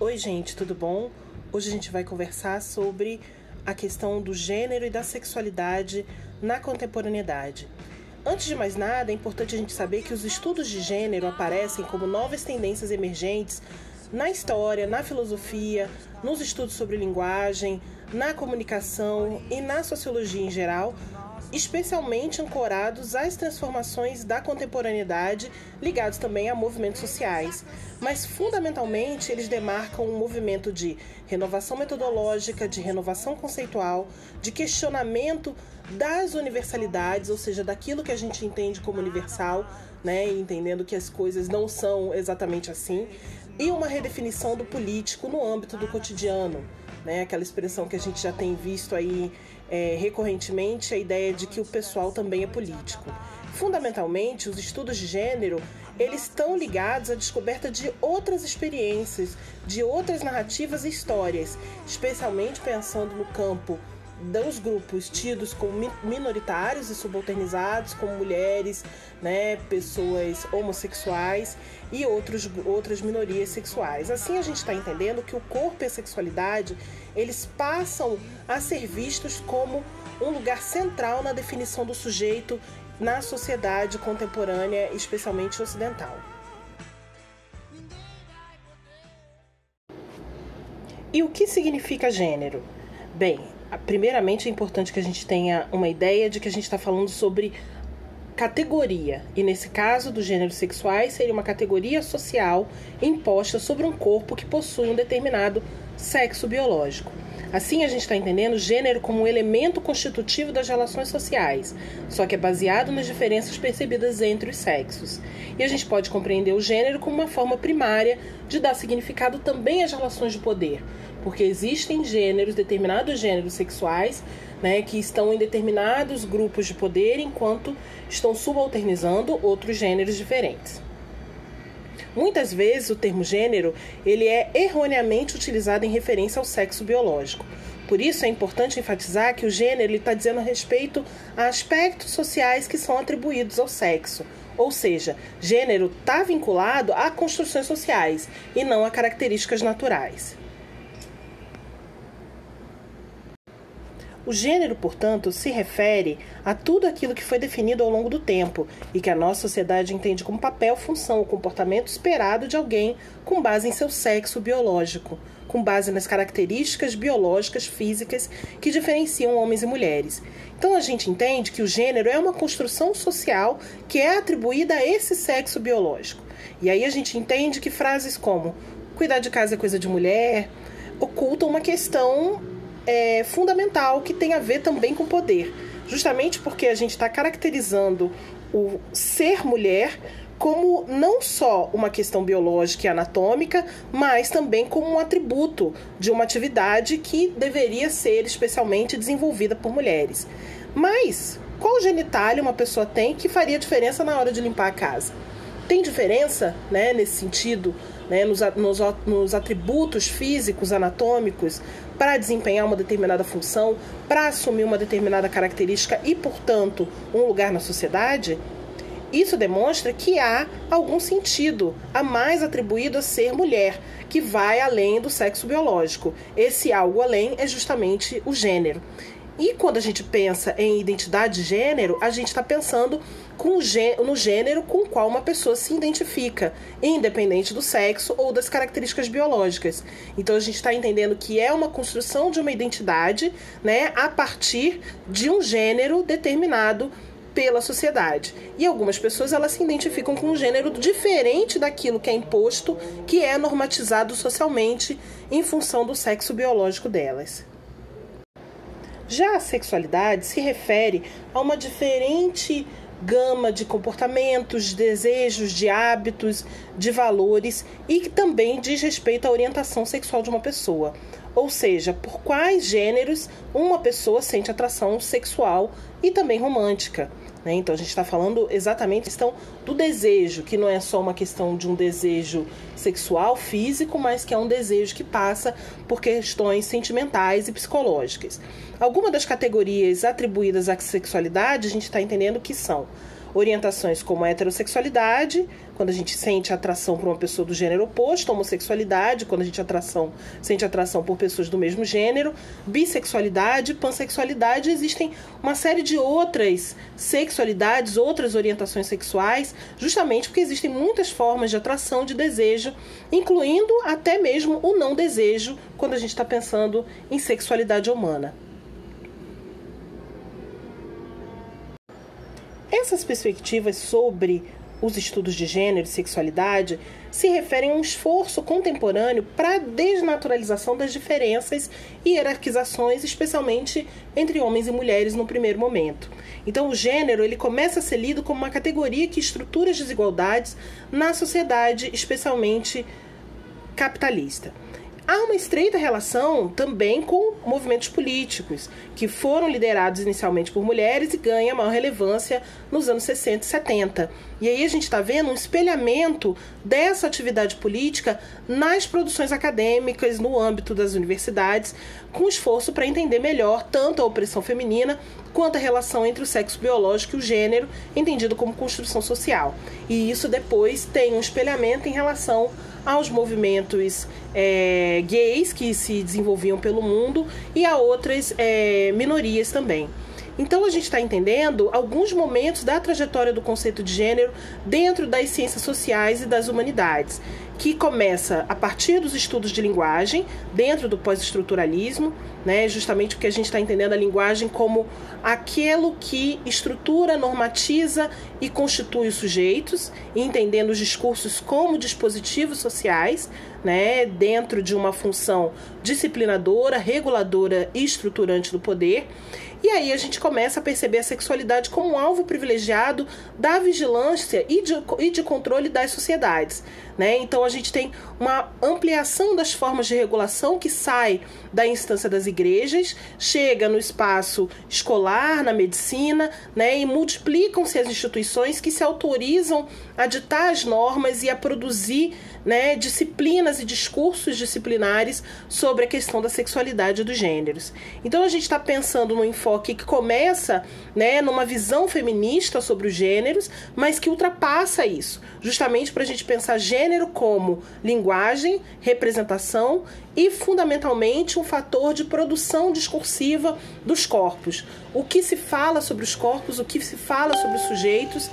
Oi, gente, tudo bom? Hoje a gente vai conversar sobre a questão do gênero e da sexualidade na contemporaneidade. Antes de mais nada, é importante a gente saber que os estudos de gênero aparecem como novas tendências emergentes na história, na filosofia, nos estudos sobre linguagem, na comunicação e na sociologia em geral, especialmente ancorados às transformações da contemporaneidade, ligados também a movimentos sociais. Mas, fundamentalmente, eles demarcam um movimento de renovação metodológica, de renovação conceitual, de questionamento das universalidades, ou seja, daquilo que a gente entende como universal, né, entendendo que as coisas não são exatamente assim, e uma redefinição do político no âmbito do cotidiano, né, aquela expressão que a gente já tem visto aí é, recorrentemente, a ideia de que o pessoal também é político. Fundamentalmente, os estudos de gênero eles estão ligados à descoberta de outras experiências, de outras narrativas e histórias, especialmente pensando no campo dos grupos tidos como minoritários e subalternizados, como mulheres, né, pessoas homossexuais e outros, outras minorias sexuais. Assim a gente está entendendo que o corpo e a sexualidade eles passam a ser vistos como um lugar central na definição do sujeito na sociedade contemporânea, especialmente ocidental. E o que significa gênero? Bem, primeiramente é importante que a gente tenha uma ideia de que a gente está falando sobre categoria, e nesse caso do gênero sexuais seria uma categoria social imposta sobre um corpo que possui um determinado sexo biológico. Assim, a gente está entendendo gênero como um elemento constitutivo das relações sociais, só que é baseado nas diferenças percebidas entre os sexos. E a gente pode compreender o gênero como uma forma primária de dar significado também às relações de poder, porque existem gêneros, determinados gêneros sexuais, né, que estão em determinados grupos de poder enquanto estão subalternizando outros gêneros diferentes. Muitas vezes o termo gênero ele é erroneamente utilizado em referência ao sexo biológico. Por isso é importante enfatizar que o gênero está dizendo a respeito a aspectos sociais que são atribuídos ao sexo. Ou seja, gênero está vinculado a construções sociais e não a características naturais. O gênero, portanto, se refere a tudo aquilo que foi definido ao longo do tempo e que a nossa sociedade entende como papel, função ou comportamento esperado de alguém com base em seu sexo biológico, com base nas características biológicas físicas que diferenciam homens e mulheres. Então a gente entende que o gênero é uma construção social que é atribuída a esse sexo biológico. E aí a gente entende que frases como cuidar de casa é coisa de mulher ocultam uma questão é, fundamental que tem a ver também com poder. Justamente porque a gente está caracterizando o ser mulher como não só uma questão biológica e anatômica, mas também como um atributo de uma atividade que deveria ser especialmente desenvolvida por mulheres. Mas qual genitália uma pessoa tem que faria diferença na hora de limpar a casa? Tem diferença, né, nesse sentido, né, nos, nos, nos atributos físicos, anatômicos, para desempenhar uma determinada função, para assumir uma determinada característica e, portanto, um lugar na sociedade? Isso demonstra que há algum sentido a mais atribuído a ser mulher, que vai além do sexo biológico. Esse algo além é justamente o gênero. E quando a gente pensa em identidade de gênero, a gente está pensando com no gênero com o qual uma pessoa se identifica, independente do sexo ou das características biológicas. Então a gente está entendendo que é uma construção de uma identidade né, a partir de um gênero determinado pela sociedade. E algumas pessoas elas se identificam com um gênero diferente daquilo que é imposto, que é normatizado socialmente em função do sexo biológico delas. Já a sexualidade se refere a uma diferente gama de comportamentos, de desejos, de hábitos, de valores e que também diz respeito à orientação sexual de uma pessoa. Ou seja, por quais gêneros uma pessoa sente atração sexual e também romântica. Né? Então a gente está falando exatamente a questão do desejo, que não é só uma questão de um desejo sexual, físico, mas que é um desejo que passa por questões sentimentais e psicológicas. Algumas das categorias atribuídas à sexualidade a gente está entendendo que são orientações como a heterossexualidade, quando a gente sente atração por uma pessoa do gênero oposto, homossexualidade, quando a gente atração, sente atração por pessoas do mesmo gênero, bissexualidade, pansexualidade, existem uma série de outras sexualidades, outras orientações sexuais, justamente porque existem muitas formas de atração, de desejo, incluindo até mesmo o não desejo, quando a gente está pensando em sexualidade humana. Essas perspectivas sobre os estudos de gênero e sexualidade se referem a um esforço contemporâneo para a desnaturalização das diferenças e hierarquizações, especialmente entre homens e mulheres no primeiro momento. Então, o gênero ele começa a ser lido como uma categoria que estrutura as desigualdades na sociedade, especialmente capitalista. Há uma estreita relação também com movimentos políticos, que foram liderados inicialmente por mulheres e ganham maior relevância nos anos 60 e 70. E aí a gente está vendo um espelhamento dessa atividade política nas produções acadêmicas, no âmbito das universidades, com esforço para entender melhor tanto a opressão feminina quanto a relação entre o sexo biológico e o gênero, entendido como construção social. E isso depois tem um espelhamento em relação aos movimentos é, gays que se desenvolviam pelo mundo e a outras é, minorias também. Então a gente está entendendo alguns momentos da trajetória do conceito de gênero dentro das ciências sociais e das humanidades, que começa a partir dos estudos de linguagem, dentro do pós-estruturalismo, né, justamente porque a gente está entendendo a linguagem como aquilo que estrutura, normatiza e constitui os sujeitos, entendendo os discursos como dispositivos sociais, né, dentro de uma função disciplinadora, reguladora e estruturante do poder. E aí a gente começa a perceber a sexualidade como um alvo privilegiado da vigilância e de, e de controle das sociedades. Né? Então a gente tem uma ampliação das formas de regulação que sai da instância das igrejas, chega no espaço escolar, na medicina, né? e multiplicam-se as instituições que se autorizam a ditar as normas e a produzir né, disciplinas e discursos disciplinares sobre a questão da sexualidade dos gêneros. Então a gente está pensando num enfoque que começa né, numa visão feminista sobre os gêneros, mas que ultrapassa isso, justamente para a gente pensar gênero como linguagem, representação e fundamentalmente um fator de produção discursiva dos corpos. O que se fala sobre os corpos, o que se fala sobre os sujeitos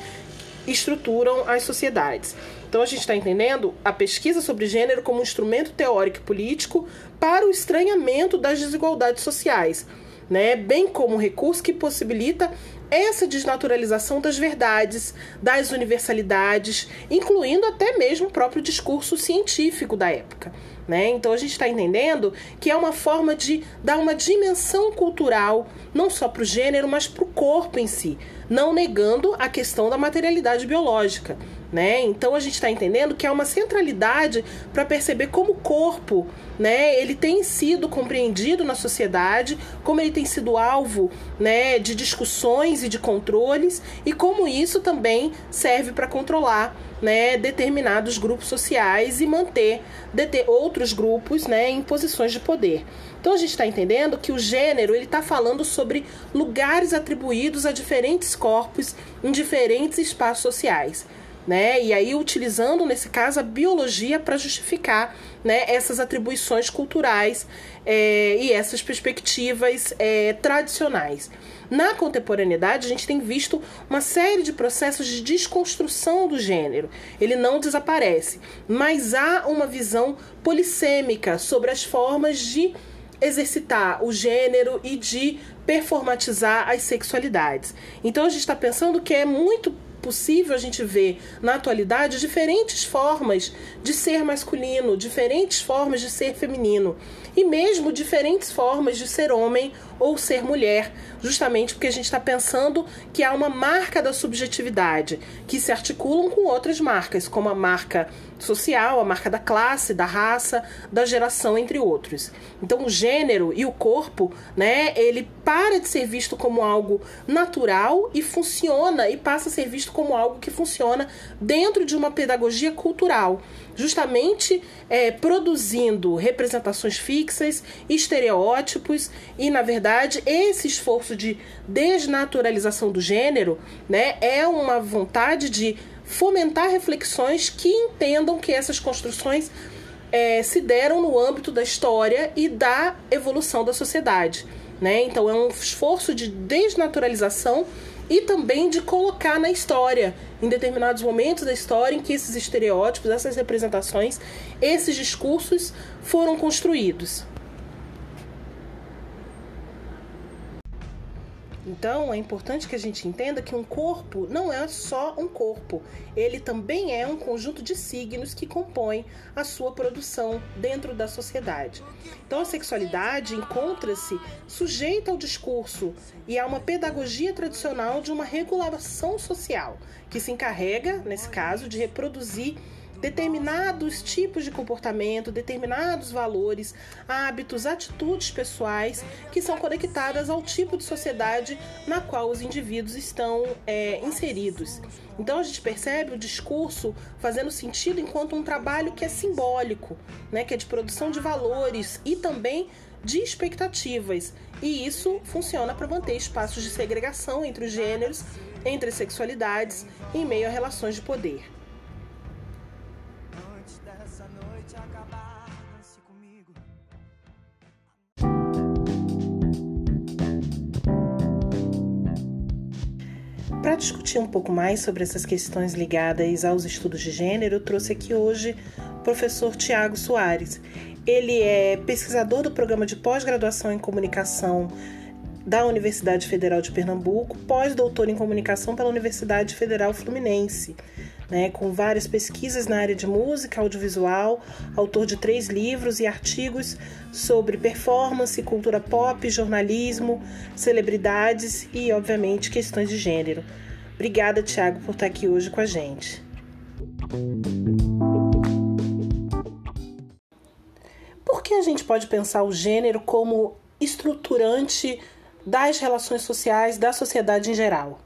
estruturam as sociedades. Então a gente está entendendo a pesquisa sobre gênero como um instrumento teórico e político para o estranhamento das desigualdades sociais, né? bem como um recurso que possibilita essa desnaturalização das verdades, das universalidades, incluindo até mesmo o próprio discurso científico da época. Né? Então a gente está entendendo que é uma forma de dar uma dimensão cultural, não só para o gênero, mas para o corpo em si, não negando a questão da materialidade biológica. Né? Então a gente está entendendo que há uma centralidade para perceber como o corpo né, ele tem sido compreendido na sociedade, como ele tem sido alvo né, de discussões e de controles, e como isso também serve para controlar né, determinados grupos sociais e manter outros grupos né, em posições de poder. Então a gente está entendendo que o gênero ele está falando sobre lugares atribuídos a diferentes corpos em diferentes espaços sociais né? E aí utilizando nesse caso a biologia para justificar né, essas atribuições culturais é, e essas perspectivas é, tradicionais. Na contemporaneidade, a gente tem visto uma série de processos de desconstrução do gênero. Ele não desaparece, mas há uma visão polissêmica sobre as formas de exercitar o gênero e de performatizar as sexualidades. Então a gente está pensando que é muito possível a gente ver na atualidade diferentes formas de ser masculino, diferentes formas de ser feminino e mesmo diferentes formas de ser homem ou ser mulher, justamente porque a gente está pensando que há uma marca da subjetividade que se articulam com outras marcas, como a marca social, a marca da classe, da raça, da geração, entre outros. Então, o gênero e o corpo, né, ele para de ser visto como algo natural e funciona e passa a ser visto como algo que funciona dentro de uma pedagogia cultural justamente é, produzindo representações fixas, estereótipos e, na verdade, esse esforço de desnaturalização do gênero né, é uma vontade de fomentar reflexões que entendam que essas construções é, se deram no âmbito da história e da evolução da sociedade. Né? Então é um esforço de desnaturalização e também de colocar na história, em determinados momentos da história em que esses estereótipos, essas representações, esses discursos foram construídos. Então, é importante que a gente entenda que um corpo não é só um corpo, ele também é um conjunto de signos que compõem a sua produção dentro da sociedade. Então, a sexualidade encontra-se sujeita ao discurso e a uma pedagogia tradicional de uma regulação social, que se encarrega, nesse caso, de reproduzir determinados tipos de comportamento, determinados valores, hábitos, atitudes pessoais que são conectadas ao tipo de sociedade na qual os indivíduos estão é, inseridos. Então a gente percebe o discurso fazendo sentido enquanto um trabalho que é simbólico, né, que é de produção de valores e também de expectativas. E isso funciona para manter espaços de segregação entre os gêneros, entre as sexualidades, em meio a relações de poder. Para discutir um pouco mais sobre essas questões ligadas aos estudos de gênero, eu trouxe aqui hoje o professor Tiago Soares. Ele é pesquisador do programa de pós-graduação em comunicação da Universidade Federal de Pernambuco, pós-doutor em comunicação pela Universidade Federal Fluminense, né, com várias pesquisas na área de música, audiovisual, autor de três livros e artigos sobre performance, cultura pop, jornalismo, celebridades e, obviamente, questões de gênero. Obrigada, Tiago, por estar aqui hoje com a gente. Por que a gente pode pensar o gênero como estruturante das relações sociais da sociedade em geral?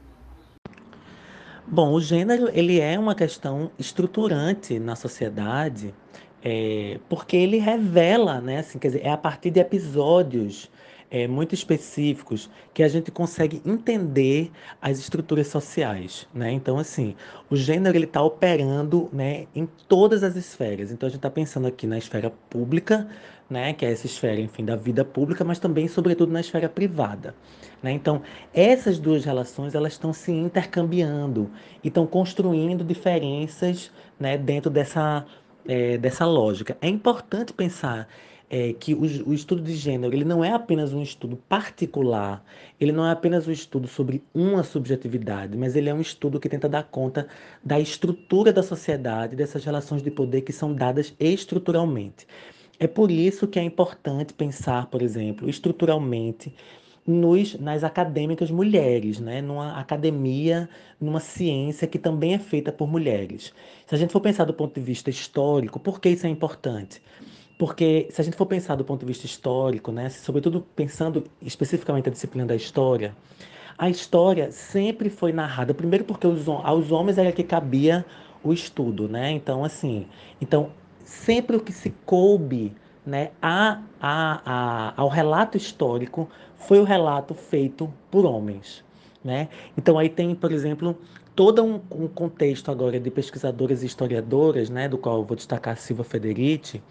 Bom, o gênero ele é uma questão estruturante na sociedade, é, porque ele revela, né, assim, quer dizer, é a partir de episódios é, muito específicos que a gente consegue entender as estruturas sociais, né? Então, assim, o gênero ele está operando, né, em todas as esferas. Então, a gente está pensando aqui na esfera pública, né, que é essa esfera, enfim, da vida pública, mas também, sobretudo, na esfera privada. Né? Então, essas duas relações elas estão se intercambiando e estão construindo diferenças né, dentro dessa, é, dessa lógica. É importante pensar é, que o, o, estudo de gênero ele não é apenas um estudo particular, ele não é apenas um estudo sobre uma subjetividade, mas ele é um estudo que tenta dar conta da estrutura da sociedade, dessas relações de poder que são dadas estruturalmente. É por isso que é importante pensar, por exemplo, estruturalmente nos, nas acadêmicas mulheres, né? numa academia, numa ciência que também é feita por mulheres. Se a gente for pensar do ponto de vista histórico, por que isso é importante? Porque se a gente for pensar do ponto de vista histórico, né, sobretudo pensando especificamente a disciplina da história, a história sempre foi narrada, primeiro porque os, aos homens era que cabia o estudo, né? Então, assim, então sempre o que se coube né, a, a, a, ao relato histórico foi o relato feito por homens. Né? Então aí tem, por exemplo, todo um, um, contexto agora de pesquisadoras e historiadoras, né, do qual eu vou destacar a Silva Federici,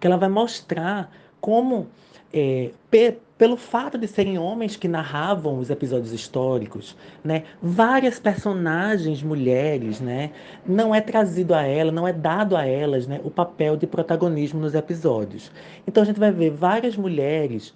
que ela vai mostrar como, é, pe, pelo fato de serem homens que narravam os episódios históricos, né, várias personagens mulheres, né, não é trazido a ela, não é dado a elas, né, o papel de protagonismo nos episódios. Então a gente vai ver várias mulheres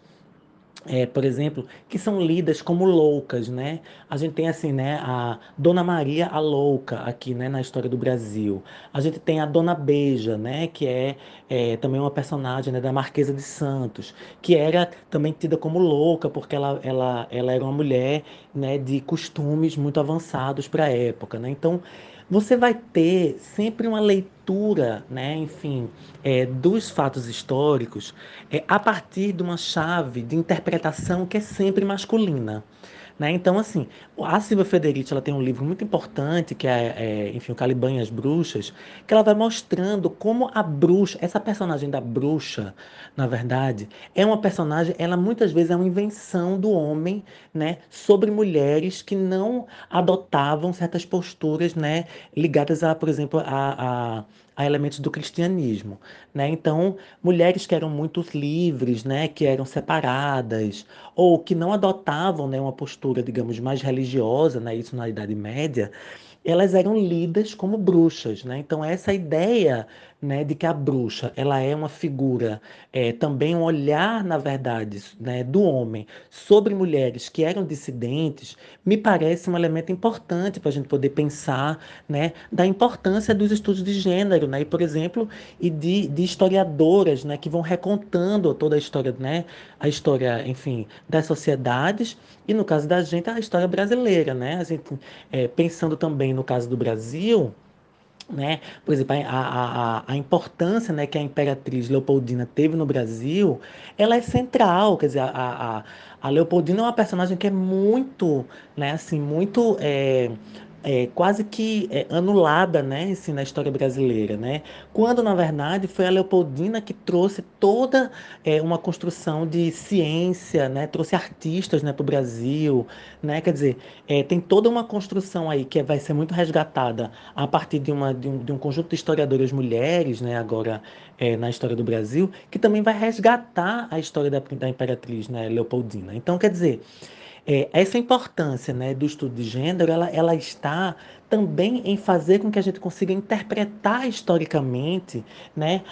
é, por exemplo, que são lidas como loucas, né? A gente tem assim, né, a Dona Maria a louca aqui, né, na história do Brasil. A gente tem a Dona Beija, né, que é, é também uma personagem né, da Marquesa de Santos, que era também tida como louca porque ela, ela, ela era uma mulher, né, de costumes muito avançados para a época, né? Então você vai ter sempre uma leitura, né, enfim, é, dos fatos históricos é, a partir de uma chave de interpretação que é sempre masculina. Né? Então, assim, a Silvia Federici ela tem um livro muito importante, que é, é enfim, o Caliban e as Bruxas, que ela vai mostrando como a bruxa, essa personagem da bruxa, na verdade, é uma personagem, ela muitas vezes é uma invenção do homem, né, sobre mulheres que não adotavam certas posturas, né, ligadas a, por exemplo, a, a a elementos do cristianismo, né? Então, mulheres que eram muito livres, né, que eram separadas ou que não adotavam, né, uma postura, digamos, mais religiosa, né, isso na Idade Média, elas eram lidas como bruxas, né? Então essa ideia né, de que a bruxa ela é uma figura, é, também um olhar, na verdade, né, do homem sobre mulheres que eram dissidentes, me parece um elemento importante para a gente poder pensar né, da importância dos estudos de gênero, né, e, por exemplo, e de, de historiadoras né, que vão recontando toda a história, né, a história, enfim, das sociedades e, no caso da gente, a história brasileira. Né? A gente, é, pensando também no caso do Brasil, né? Por exemplo, a, a, a, importância né, que a imperatriz Leopoldina teve no Brasil, ela é central, quer dizer, a, a, a Leopoldina é uma personagem que é muito, né, assim, muito é, é, quase que é, anulada né, assim, na história brasileira, né? quando na verdade foi a Leopoldina que trouxe toda é, uma construção de ciência, né? trouxe artistas né, para o Brasil, né? quer dizer, é, tem toda uma construção aí que vai ser muito resgatada a partir de, uma, de, um, de um conjunto de historiadoras mulheres, né? agora é, na história do Brasil, que também vai resgatar a história da, da imperatriz né, Leopoldina. Então, quer dizer, é, essa importância né, do estudo de gênero, ela, ela está também em fazer com que a gente consiga interpretar historicamente né,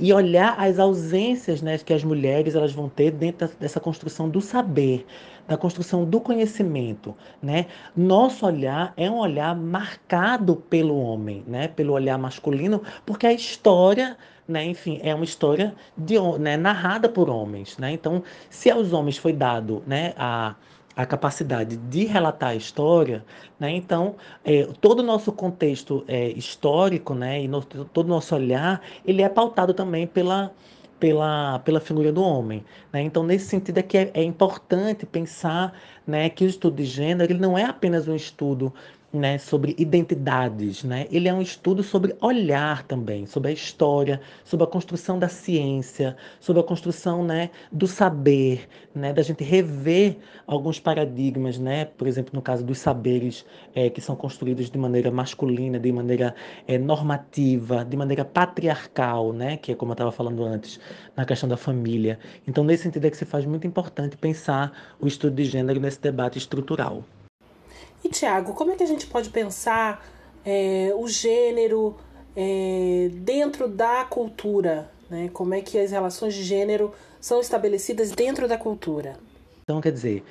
e olhar as ausências né, que as mulheres elas vão ter dentro dessa construção do saber, da construção do conhecimento. Né? Nosso olhar é um olhar marcado pelo homem, né, pelo olhar masculino, porque a história né? Enfim, é uma história de, né, narrada por homens, né? Então, se aos homens foi dado, né, a a capacidade de relatar a história, né? então é, todo o nosso contexto é, histórico né? e no, todo o nosso olhar ele é pautado também pela, pela, pela figura do homem. Né? Então, nesse sentido é que é, é importante pensar né, que o estudo de gênero ele não é apenas um estudo né, sobre identidades, né? Ele é um estudo sobre olhar também, sobre a história, sobre a construção da ciência, sobre a construção, né, do saber, né, da gente rever alguns paradigmas, né? Por exemplo, no caso dos saberes é, que são construídos de maneira masculina, de maneira é, normativa, de maneira patriarcal, né? Que é como eu estava falando antes, na questão da família. Então, nesse sentido é que se faz muito importante pensar o estudo de gênero nesse debate estrutural. E Tiago, como é que a gente pode pensar é, o gênero é, dentro da cultura? Né? Como é que as relações de gênero são estabelecidas dentro da cultura? Então, quer dizer,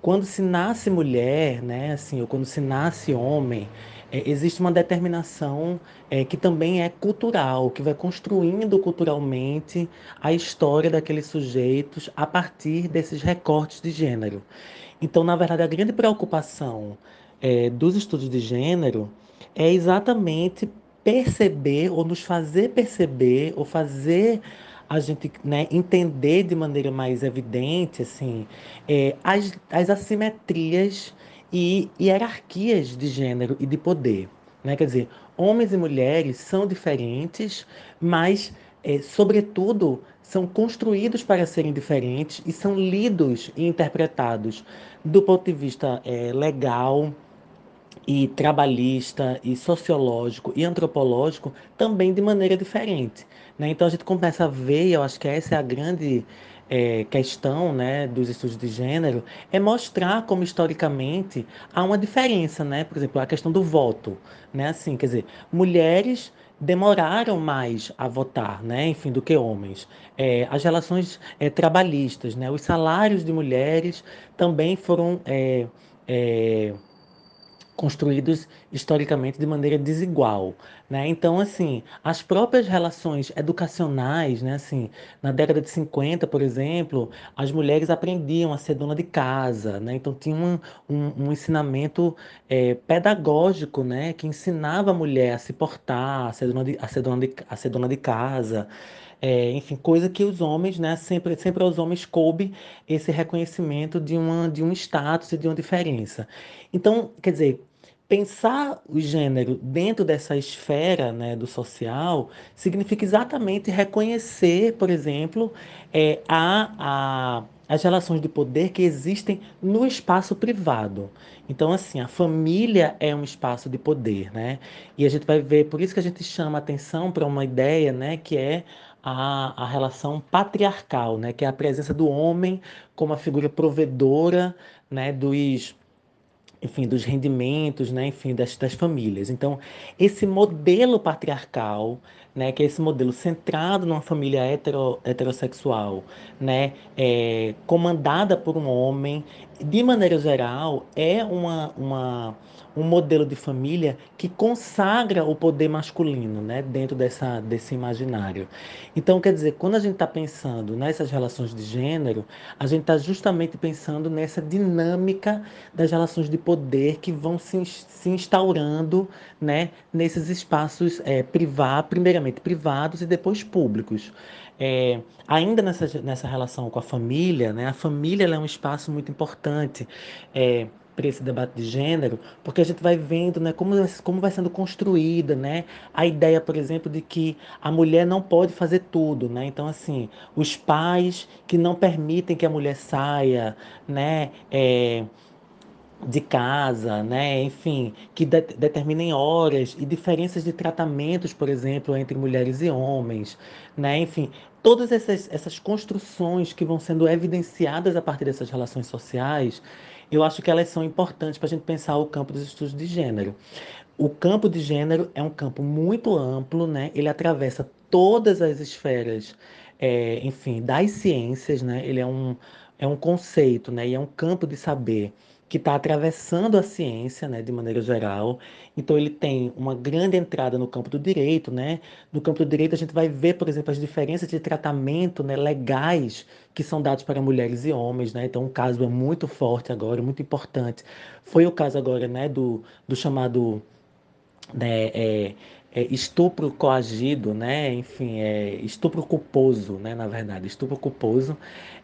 quando se nasce mulher, né, assim, ou quando se nasce homem, é, existe uma determinação é, que também é cultural, que vai construindo culturalmente a história daqueles sujeitos a partir desses recortes de gênero. Então, na verdade, a grande preocupação é, dos estudos de gênero é exatamente perceber ou nos fazer perceber ou fazer a gente né, entender de maneira mais evidente assim é, as, as assimetrias e hierarquias de gênero e de poder. Né? Quer dizer, homens e mulheres são diferentes, mas, é, sobretudo, são construídos para serem diferentes e são lidos e interpretados do ponto de vista é, legal e trabalhista e sociológico e antropológico também de maneira diferente. Né? Então a gente começa a ver, eu acho que essa é a grande é, questão né, dos estudos de gênero, é mostrar como historicamente há uma diferença, né? por exemplo, a questão do voto. Né? Assim, quer dizer, mulheres demoraram mais a votar, né, enfim, do que homens. É, as relações é, trabalhistas, né, os salários de mulheres também foram é, é construídos historicamente de maneira desigual, né? Então, assim, as próprias relações educacionais, né, assim, na década de 50, por exemplo, as mulheres aprendiam a ser dona de casa, né? Então tinha um, um, um ensinamento é, pedagógico, né, que ensinava a mulher a se portar, a ser dona de, a ser dona de, a ser dona de casa, é, enfim, coisa que os homens, né, sempre, sempre aos homens coube esse reconhecimento de, uma, de um status e de uma diferença. Então, quer dizer, pensar o gênero dentro dessa esfera né, do social significa exatamente reconhecer, por exemplo, é, a, a as relações de poder que existem no espaço privado. Então, assim, a família é um espaço de poder, né? E a gente vai ver, por isso que a gente chama atenção para uma ideia, né, que é a, a relação patriarcal, né, que é a presença do homem como a figura provedora, né, dos enfim, dos rendimentos, né, enfim, das, das famílias. Então, esse modelo patriarcal, né, que é esse modelo centrado numa família hetero, heterossexual, né, é, comandada por um homem, de maneira geral, é uma, uma um modelo de família que consagra o poder masculino né, dentro dessa, desse imaginário. Então, quer dizer, quando a gente está pensando nessas relações de gênero, a gente está justamente pensando nessa dinâmica das relações de poder que vão se, se instaurando né, nesses espaços é, privados, primeiramente privados e depois públicos. É, ainda nessa, nessa relação com a família, né, a família é um espaço muito importante. É, para esse debate de gênero, porque a gente vai vendo né, como, como vai sendo construída né, a ideia, por exemplo, de que a mulher não pode fazer tudo. Né? Então, assim, os pais que não permitem que a mulher saia, né, é, de casa, né? enfim, que de determinem horas e diferenças de tratamentos, por exemplo, entre mulheres e homens, né? enfim, todas essas, essas construções que vão sendo evidenciadas a partir dessas relações sociais, eu acho que elas são importantes para a gente pensar o campo dos estudos de gênero. O campo de gênero é um campo muito amplo, né? ele atravessa todas as esferas, é, enfim, das ciências, né? ele é um, é um conceito né? e é um campo de saber que está atravessando a ciência, né, de maneira geral. Então ele tem uma grande entrada no campo do direito, né? No campo do direito a gente vai ver, por exemplo, as diferenças de tratamento, né, legais que são dados para mulheres e homens, né? Então um caso é muito forte agora, muito importante. Foi o caso agora, né, do, do chamado né, é, é, estupro coagido, né? Enfim, é, estupro culposo, né? Na verdade, estupro culposo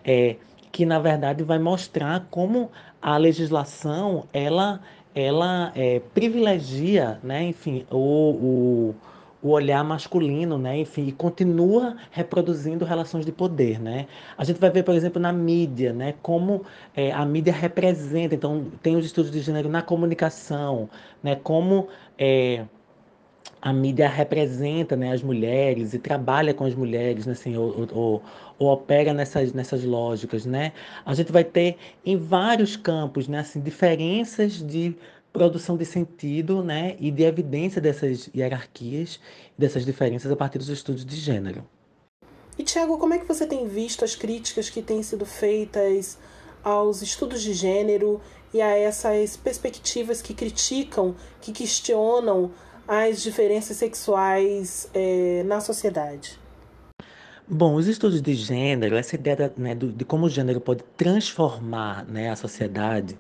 é que na verdade vai mostrar como a legislação ela ela é, privilegia, né, enfim, o, o, o, olhar masculino, né, enfim, e continua reproduzindo relações de poder, né. A gente vai ver, por exemplo, na mídia, né, como é, a mídia representa, então tem os estudos de gênero na comunicação, né, como é, a mídia representa né, as mulheres e trabalha com as mulheres, né, assim, ou, ou, ou, opera nessas, nessas lógicas. Né? A gente vai ter em vários campos né, assim, diferenças de produção de sentido né, e de evidência dessas hierarquias, dessas diferenças a partir dos estudos de gênero. E, Tiago, como é que você tem visto as críticas que têm sido feitas aos estudos de gênero e a essas perspectivas que criticam, que questionam as diferenças sexuais é, na sociedade? Bom, os estudos de gênero, essa ideia né, de como o gênero pode transformar né, a sociedade,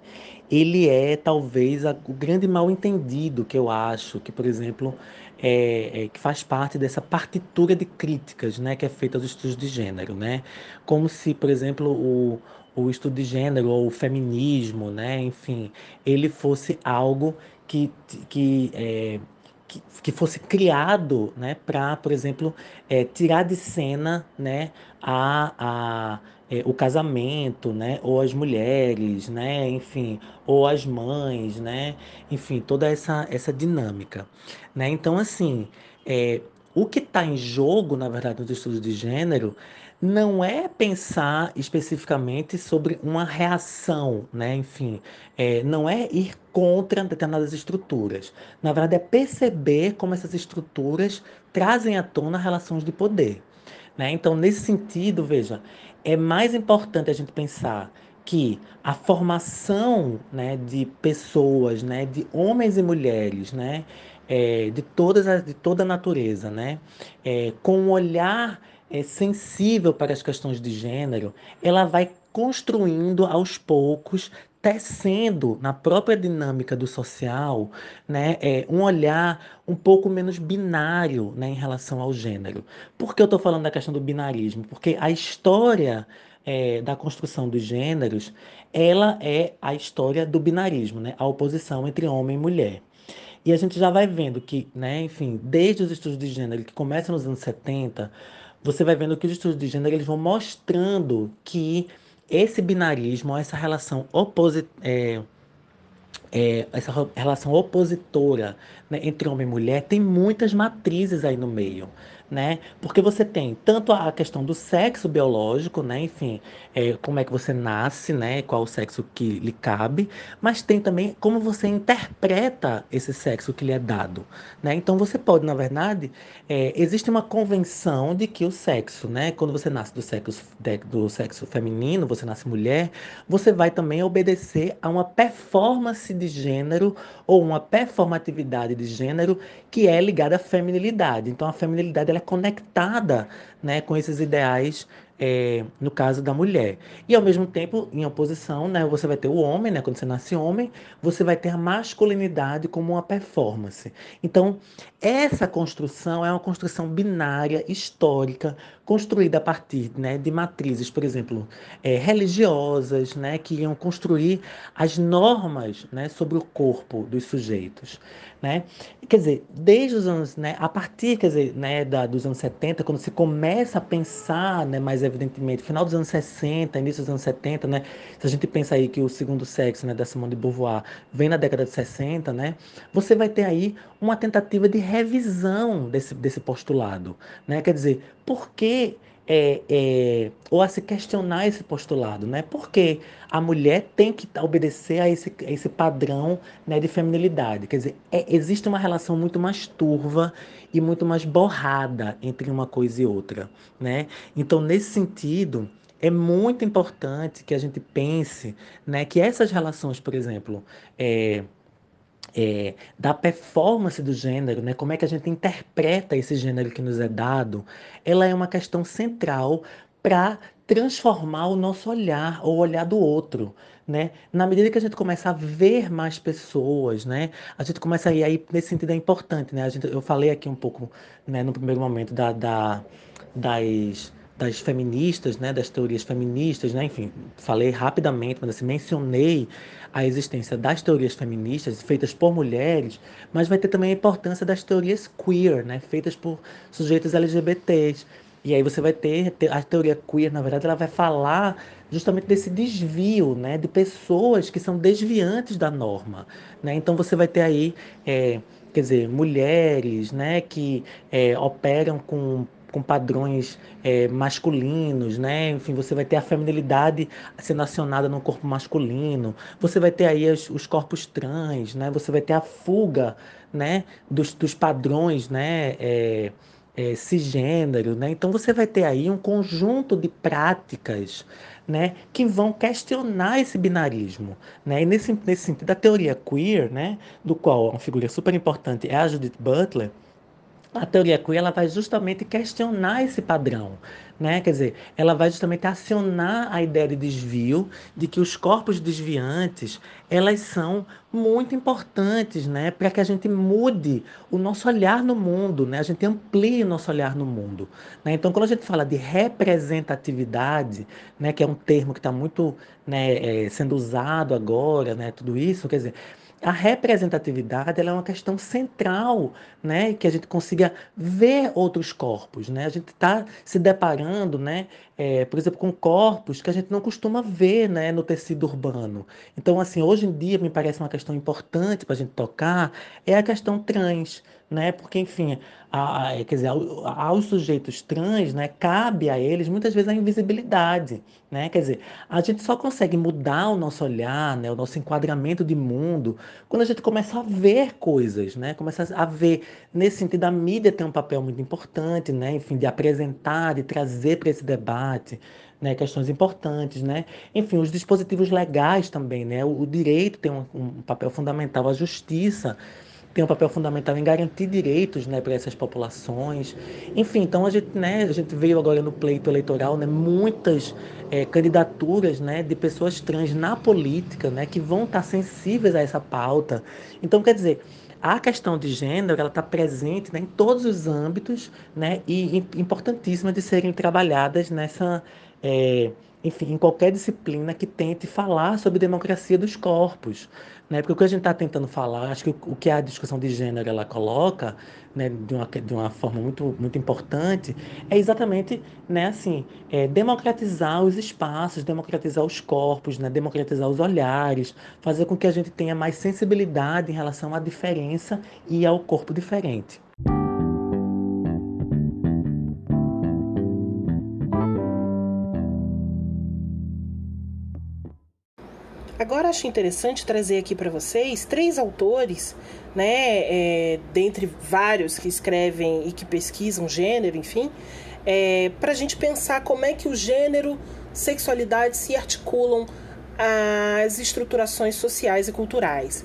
ele é talvez a, o grande mal entendido que eu acho, que, por exemplo, é, é, que faz parte dessa partitura de críticas né, que é feita aos estudos de gênero. Né? Como se, por exemplo, o, o estudo de gênero ou o feminismo, né, enfim, ele fosse algo que, que é, que, que fosse criado né, para, por exemplo, é, tirar de cena né, a, a, é, o casamento, né, ou as mulheres, né, enfim, ou as mães, né, enfim, toda essa, essa dinâmica. Né? Então, assim, é, o que está em jogo, na verdade, nos estudos de gênero não é pensar especificamente sobre uma reação, né? Enfim, é, não é ir contra determinadas estruturas. Na verdade, é perceber como essas estruturas trazem à tona relações de poder. Né? Então, nesse sentido, veja, é mais importante a gente pensar que a formação né, de pessoas, né, de homens e mulheres, né, é, de, todas as, de toda a natureza, né, é, com um olhar é, sensível para as questões de gênero, ela vai construindo aos poucos tecendo na própria dinâmica do social, né, é, um olhar um pouco menos binário, né, em relação ao gênero. Por que eu estou falando da questão do binarismo? Porque a história é, da construção dos gêneros, ela é a história do binarismo, né, a oposição entre homem e mulher. E a gente já vai vendo que, né, enfim, desde os estudos de gênero que começam nos anos 70, você vai vendo que os estudos de gênero eles vão mostrando que esse binarismo, essa relação opositiva, é, é, essa relação opositora né, entre homem e mulher tem muitas matrizes aí no meio né? Porque você tem tanto a questão do sexo biológico, né? Enfim, é, como é que você nasce, né? Qual o sexo que lhe cabe, mas tem também como você interpreta esse sexo que lhe é dado, né? Então você pode, na verdade, é, existe uma convenção de que o sexo, né? Quando você nasce do sexo, do sexo feminino, você nasce mulher, você vai também obedecer a uma performance de gênero ou uma performatividade de gênero que é ligada à feminilidade. Então a feminilidade é conectada né, com esses ideais é, no caso da mulher. E ao mesmo tempo, em oposição, né, você vai ter o homem, né, quando você nasce homem, você vai ter a masculinidade como uma performance. Então, essa construção é uma construção binária, histórica, construída a partir né, de matrizes, por exemplo, é, religiosas, né, que iam construir as normas né, sobre o corpo dos sujeitos. Né? Quer dizer, desde os anos, né, a partir quer dizer, né, da, dos anos 70, quando se começa a pensar né, mais evidentemente, final dos anos 60, início dos anos 70, né? Se a gente pensa aí que o segundo sexo, né, da Simone de Beauvoir, vem na década de 60, né? Você vai ter aí uma tentativa de revisão desse, desse postulado, né? Quer dizer, por que é, é, ou a se questionar esse postulado, né? Porque a mulher tem que obedecer a esse, a esse padrão né, de feminilidade. Quer dizer, é, existe uma relação muito mais turva e muito mais borrada entre uma coisa e outra, né? Então, nesse sentido, é muito importante que a gente pense, né, que essas relações, por exemplo, é, é, da performance do gênero, né? como é que a gente interpreta esse gênero que nos é dado, ela é uma questão central para transformar o nosso olhar, ou o olhar do outro. Né? Na medida que a gente começa a ver mais pessoas, né? A gente começa a ir aí, nesse sentido é importante, né? A gente, eu falei aqui um pouco, né, no primeiro momento da, da das das feministas, né, das teorias feministas, né, enfim, falei rapidamente, mas assim, mencionei a existência das teorias feministas feitas por mulheres, mas vai ter também a importância das teorias queer, né, feitas por sujeitos LGBTs. E aí você vai ter a teoria queer, na verdade, ela vai falar justamente desse desvio, né, de pessoas que são desviantes da norma, né? Então você vai ter aí, é, quer dizer, mulheres, né, que é, operam com com padrões é, masculinos, né? Enfim, você vai ter a feminilidade sendo acionada no corpo masculino. Você vai ter aí os, os corpos trans, né? Você vai ter a fuga, né? Dos, dos padrões, né? É, é, cisgênero, né? Então você vai ter aí um conjunto de práticas, né? Que vão questionar esse binarismo, né? E nesse, nesse sentido, a teoria queer, né? Do qual uma figura super importante é a Judith Butler, a teoria queer ela vai justamente questionar esse padrão, né? Quer dizer, ela vai justamente acionar a ideia de desvio, de que os corpos desviantes, elas são muito importantes, né, para que a gente mude o nosso olhar no mundo, né? A gente amplie o nosso olhar no mundo, né? Então, quando a gente fala de representatividade, né, que é um termo que está muito, né, é, sendo usado agora, né, tudo isso, quer dizer, a representatividade é uma questão central, né? Que a gente consiga ver outros corpos, né? A gente está se deparando, né? É, por exemplo, com corpos que a gente não costuma ver, né? No tecido urbano. Então, assim, hoje em dia me parece uma questão importante para a gente tocar é a questão trans, né? Porque, enfim, a, a, quer dizer, aos sujeitos trans, né, cabe a eles muitas vezes a invisibilidade, né? Quer dizer, a gente só consegue mudar o nosso olhar, né, o nosso enquadramento de mundo, quando a gente começa a ver coisas, né? Começa a ver, nesse sentido, a mídia tem um papel muito importante, né? Enfim, de apresentar, de trazer para esse debate, né, questões importantes, né? Enfim, os dispositivos legais também, né? O, o direito tem um, um papel fundamental, a justiça tem um papel fundamental em garantir direitos né, para essas populações. Enfim, então a gente, né, a gente veio agora no pleito eleitoral né, muitas é, candidaturas né, de pessoas trans na política né, que vão estar sensíveis a essa pauta. Então, quer dizer, a questão de gênero ela está presente né, em todos os âmbitos né, e importantíssima de serem trabalhadas nessa é, enfim, em qualquer disciplina que tente falar sobre democracia dos corpos. Né? Porque o que a gente está tentando falar, acho que o, que a discussão de gênero ela coloca né, de, uma, de uma forma muito, muito importante é exatamente né, assim, é, democratizar os espaços, democratizar os corpos, né, democratizar os olhares, fazer com que a gente tenha mais sensibilidade em relação à diferença e ao corpo diferente. Agora acho interessante trazer aqui para vocês três autores, né, é, dentre vários que escrevem e que pesquisam gênero, enfim, é, para a gente pensar como é que o gênero, sexualidade se articulam às estruturações sociais e culturais.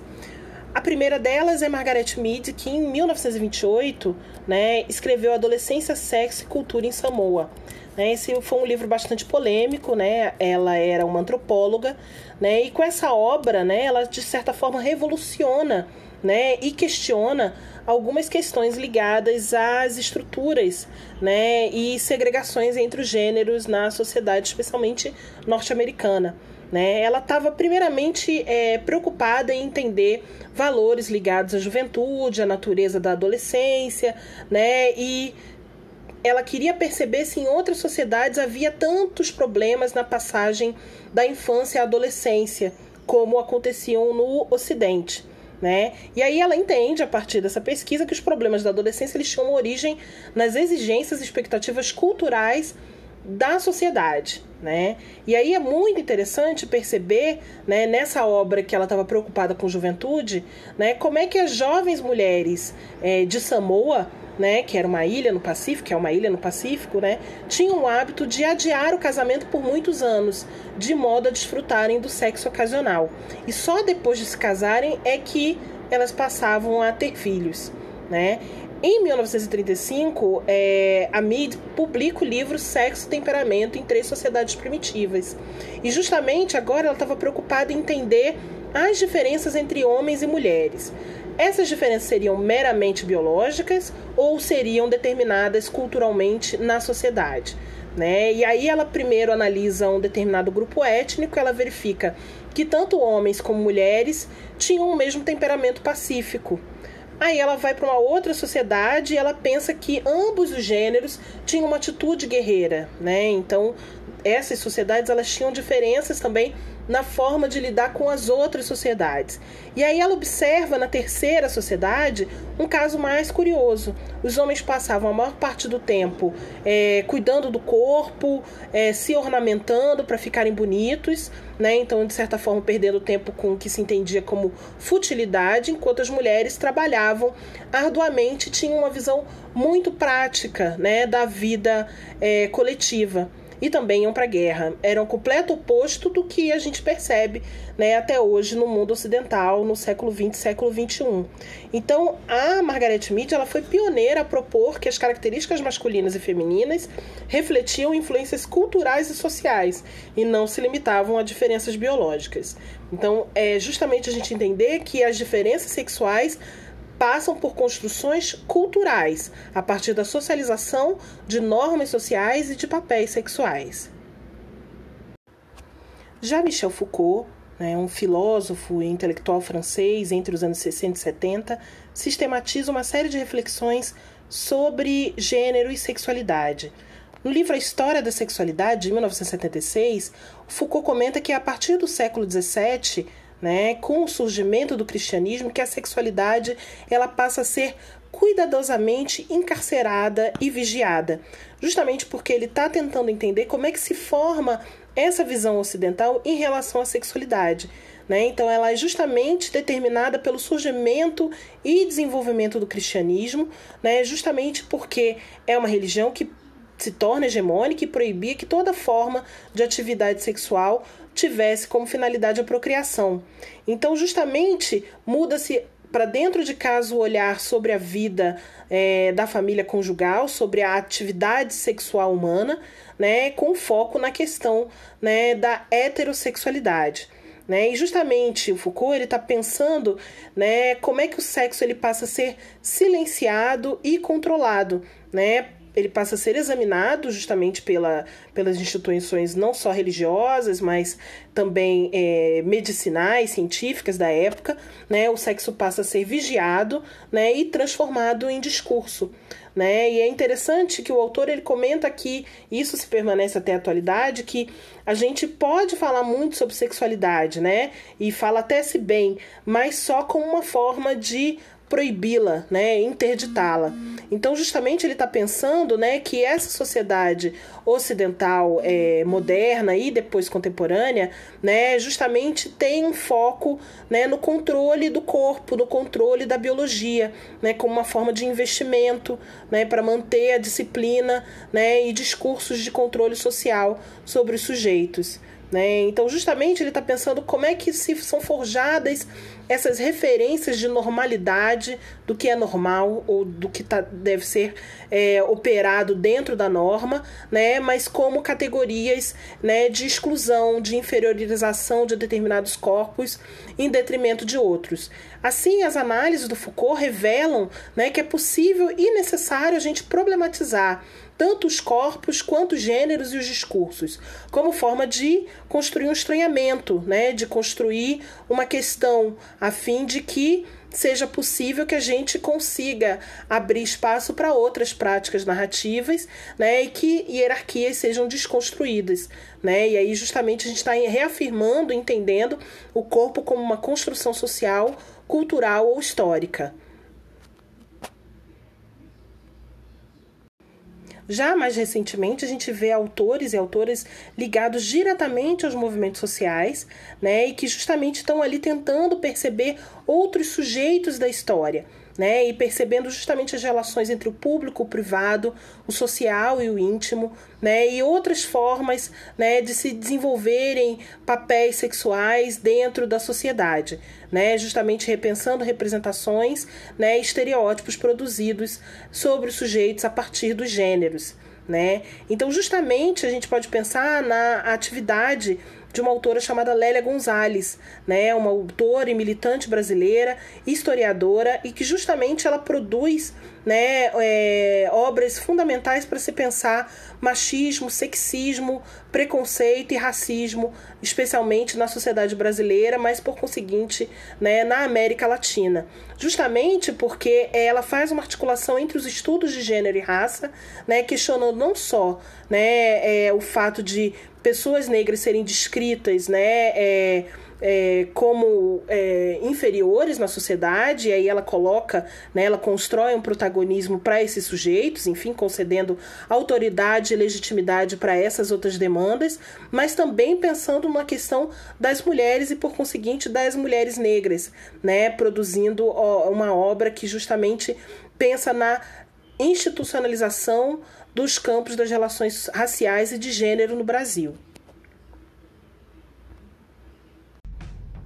A primeira delas é Margaret Mead, que em 1928 né, escreveu Adolescência, Sexo e Cultura em Samoa. Né? Esse foi um livro bastante polêmico, né? Ela era uma antropóloga, né? E com essa obra, né? Ela de certa forma revoluciona, né? E questiona algumas questões ligadas às estruturas, né? E segregações entre os gêneros na sociedade, especialmente norte-americana. Né? Ela estava primeiramente é, preocupada em entender valores ligados à juventude, à natureza da adolescência, né? E ela queria perceber se em outras sociedades havia tantos problemas na passagem da infância à adolescência, como aconteciam no Ocidente. Né? E aí ela entende, a partir dessa pesquisa, que os problemas da adolescência eles tinham origem nas exigências e expectativas culturais da sociedade. Né? E aí é muito interessante perceber, né, nessa obra que ela estava preocupada com juventude, né, como é que as jovens mulheres é, de Samoa né, que era uma ilha no Pacífico, que é uma ilha no Pacífico, né, tinham o hábito de adiar o casamento por muitos anos, de modo a desfrutarem do sexo ocasional. E só depois de se casarem é que elas passavam a ter filhos, né? Em 1935, é, a Mead publica o livro Sexo e Temperamento em Três Sociedades Primitivas. E justamente agora ela estava preocupada em entender as diferenças entre homens e mulheres. Essas diferenças seriam meramente biológicas ou seriam determinadas culturalmente na sociedade? Né? E aí ela primeiro analisa um determinado grupo étnico, ela verifica que tanto homens como mulheres tinham o mesmo temperamento pacífico. Aí ela vai para uma outra sociedade e ela pensa que ambos os gêneros tinham uma atitude guerreira, né? Então essas sociedades elas tinham diferenças também na forma de lidar com as outras sociedades. E aí ela observa na terceira sociedade um caso mais curioso. Os homens passavam a maior parte do tempo é, cuidando do corpo, é, se ornamentando para ficarem bonitos, né? então, de certa forma, perdendo tempo com o que se entendia como futilidade, enquanto as mulheres trabalhavam arduamente, tinham uma visão muito prática né, da vida é, coletiva e também iam para a guerra. Era o completo oposto do que a gente percebe né, até hoje no mundo ocidental, no século XX, século XXI. Então, a Margaret Mead ela foi pioneira a propor que as características masculinas e femininas refletiam influências culturais e sociais e não se limitavam a diferenças biológicas. Então, é justamente a gente entender que as diferenças sexuais passam por construções culturais, a partir da socialização de normas sociais e de papéis sexuais. Já Michel Foucault, né, um filósofo e intelectual francês entre os anos 60 e 70, sistematiza uma série de reflexões sobre gênero e sexualidade. No livro A História da Sexualidade, de 1976, Foucault comenta que a partir do século XVII né, com o surgimento do cristianismo, que a sexualidade ela passa a ser cuidadosamente encarcerada e vigiada, justamente porque ele está tentando entender como é que se forma essa visão ocidental em relação à sexualidade. Né? Então, ela é justamente determinada pelo surgimento e desenvolvimento do cristianismo, né? justamente porque é uma religião que se torna hegemônica e proibia que toda forma de atividade sexual tivesse como finalidade a procriação. Então, justamente, muda-se para dentro de casa o olhar sobre a vida é, da família conjugal, sobre a atividade sexual humana, né, com foco na questão né, da heterossexualidade. Né? E justamente o Foucault ele está pensando né, como é que o sexo ele passa a ser silenciado e controlado, né, ele passa a ser examinado justamente pela, pelas instituições não só religiosas, mas também é, medicinais, científicas da época. Né? O sexo passa a ser vigiado né? e transformado em discurso. Né? E é interessante que o autor ele comenta que isso se permanece até a atualidade, que a gente pode falar muito sobre sexualidade, né? E fala até se bem, mas só como uma forma de proibi-la, né, interditá-la. Então, justamente ele está pensando, né, que essa sociedade ocidental é, moderna e depois contemporânea, né, justamente tem um foco, né, no controle do corpo, no controle da biologia, né, como uma forma de investimento, né, para manter a disciplina, né, e discursos de controle social sobre os sujeitos. Né? Então, justamente, ele está pensando como é que se são forjadas essas referências de normalidade do que é normal ou do que tá, deve ser é, operado dentro da norma, né? mas como categorias né, de exclusão, de inferiorização de determinados corpos em detrimento de outros. Assim, as análises do Foucault revelam né, que é possível e necessário a gente problematizar tanto os corpos quanto os gêneros e os discursos, como forma de construir um estranhamento, né, de construir uma questão a fim de que seja possível que a gente consiga abrir espaço para outras práticas narrativas, né, e que hierarquias sejam desconstruídas, né? E aí justamente a gente está reafirmando, entendendo o corpo como uma construção social, cultural ou histórica. Já mais recentemente, a gente vê autores e autoras ligados diretamente aos movimentos sociais, né, e que justamente estão ali tentando perceber outros sujeitos da história né? E percebendo justamente as relações entre o público, o privado, o social e o íntimo, né? E outras formas, né, de se desenvolverem papéis sexuais dentro da sociedade, né? Justamente repensando representações, né, estereótipos produzidos sobre os sujeitos a partir dos gêneros, né? Então, justamente a gente pode pensar na atividade de uma autora chamada Lélia Gonzalez, né? uma autora e militante brasileira, historiadora, e que justamente ela produz né, é, obras fundamentais para se pensar machismo, sexismo, preconceito e racismo, especialmente na sociedade brasileira, mas por conseguinte né, na América Latina. Justamente porque ela faz uma articulação entre os estudos de gênero e raça, né, questionando não só né, é, o fato de pessoas negras serem descritas né, é, é, como é, inferiores na sociedade, e aí ela coloca, né, ela constrói um protagonismo para esses sujeitos, enfim, concedendo autoridade e legitimidade para essas outras demandas, mas também pensando na questão das mulheres e, por conseguinte, das mulheres negras, né, produzindo uma obra que justamente pensa na institucionalização dos campos das relações raciais e de gênero no Brasil.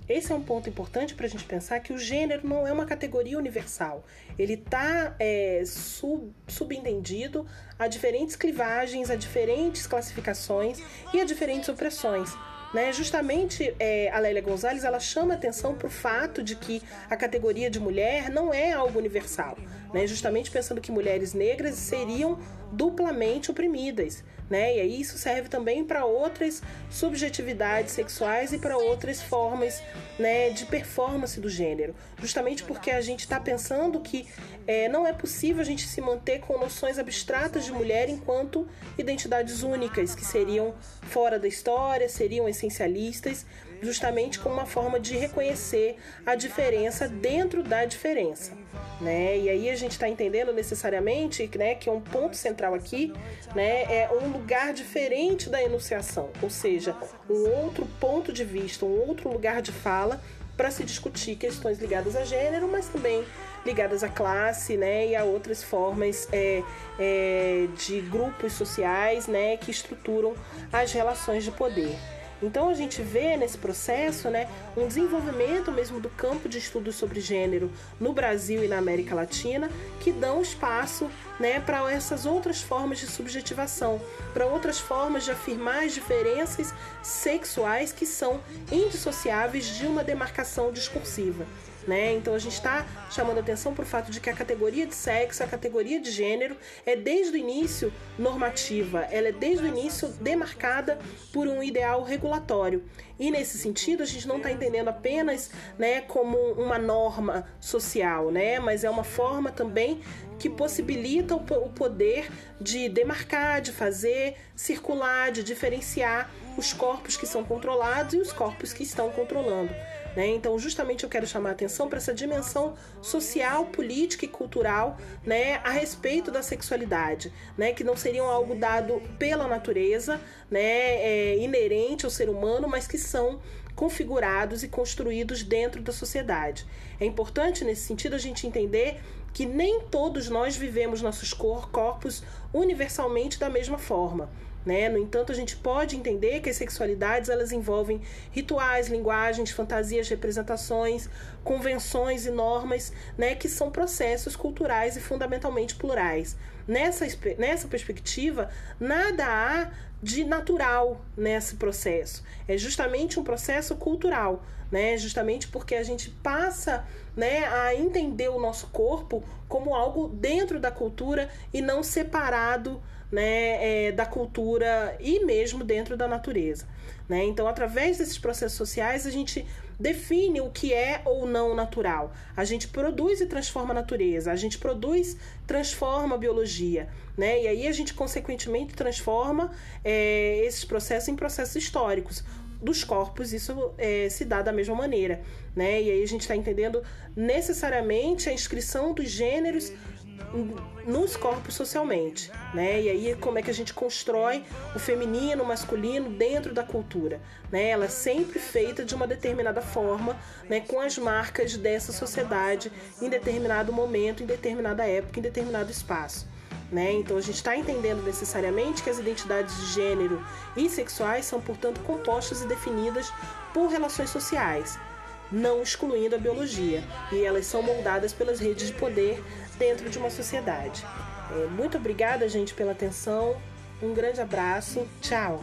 Esse é um ponto importante para a gente pensar que o gênero não é uma categoria universal. Ele está é, sub, subentendido a diferentes clivagens, a diferentes classificações e a diferentes opressões. Né? Justamente é, a Lélia Gonzalez ela chama atenção para o fato de que a categoria de mulher não é algo universal, né? justamente pensando que mulheres negras seriam duplamente oprimidas. Né? E aí isso serve também para outras subjetividades sexuais e para outras formas né, de performance do gênero. Justamente porque a gente está pensando que é, não é possível a gente se manter com noções abstratas de mulher enquanto identidades únicas, que seriam fora da história, seriam essencialistas, justamente como uma forma de reconhecer a diferença dentro da diferença. Né? E aí a gente está entendendo necessariamente né, que é um ponto central aqui né, é um lugar diferente da enunciação, ou seja, um outro ponto de vista, um outro lugar de fala para se discutir questões ligadas a gênero, mas também ligadas à classe né, e a outras formas é, é, de grupos sociais né, que estruturam as relações de poder. Então a gente vê nesse processo né, um desenvolvimento mesmo do campo de estudos sobre gênero no Brasil e na América Latina que dão espaço né, para essas outras formas de subjetivação, para outras formas de afirmar as diferenças sexuais que são indissociáveis de uma demarcação discursiva. Né? Então a gente está chamando atenção para o fato de que a categoria de sexo, a categoria de gênero, é desde o início normativa, ela é desde o início demarcada por um ideal regulatório. E nesse sentido, a gente não está entendendo apenas né, como uma norma social, né? mas é uma forma também que possibilita o poder de demarcar, de fazer circular, de diferenciar os corpos que são controlados e os corpos que estão controlando. Né? Então, justamente eu quero chamar a atenção para essa dimensão social, política e cultural né, a respeito da sexualidade, né, que não seriam algo dado pela natureza, né, é, inerente ao ser humano, mas que são configurados e construídos dentro da sociedade. É importante, nesse sentido, a gente entender que nem todos nós vivemos nossos corpos universalmente da mesma forma. Né? No entanto, a gente pode entender que as sexualidades elas envolvem rituais, linguagens, fantasias, representações, convenções e normas, né, que são processos culturais e fundamentalmente plurais. Nessa, nessa perspectiva, nada há de natural nesse processo. É justamente um processo cultural, né? Justamente porque a gente passa, né, a entender o nosso corpo como algo dentro da cultura e não separado né, é, da cultura e mesmo dentro da natureza. Né? Então, através desses processos sociais, a gente define o que é ou não natural. A gente produz e transforma a natureza, a gente produz, transforma a biologia. Né? E aí a gente, consequentemente, transforma é, esses processos em processos históricos dos corpos isso é, se dá da mesma maneira, né? E aí a gente está entendendo necessariamente a inscrição dos gêneros nos corpos socialmente, né? E aí como é que a gente constrói o feminino, o masculino dentro da cultura, né? Ela é sempre feita de uma determinada forma, né? Com as marcas dessa sociedade em determinado momento, em determinada época, em determinado espaço. Né? Então a gente está entendendo necessariamente que as identidades de gênero e sexuais são, portanto, compostas e definidas por relações sociais, não excluindo a biologia, e elas são moldadas pelas redes de poder dentro de uma sociedade. É, muito obrigada, gente, pela atenção. Um grande abraço. Tchau.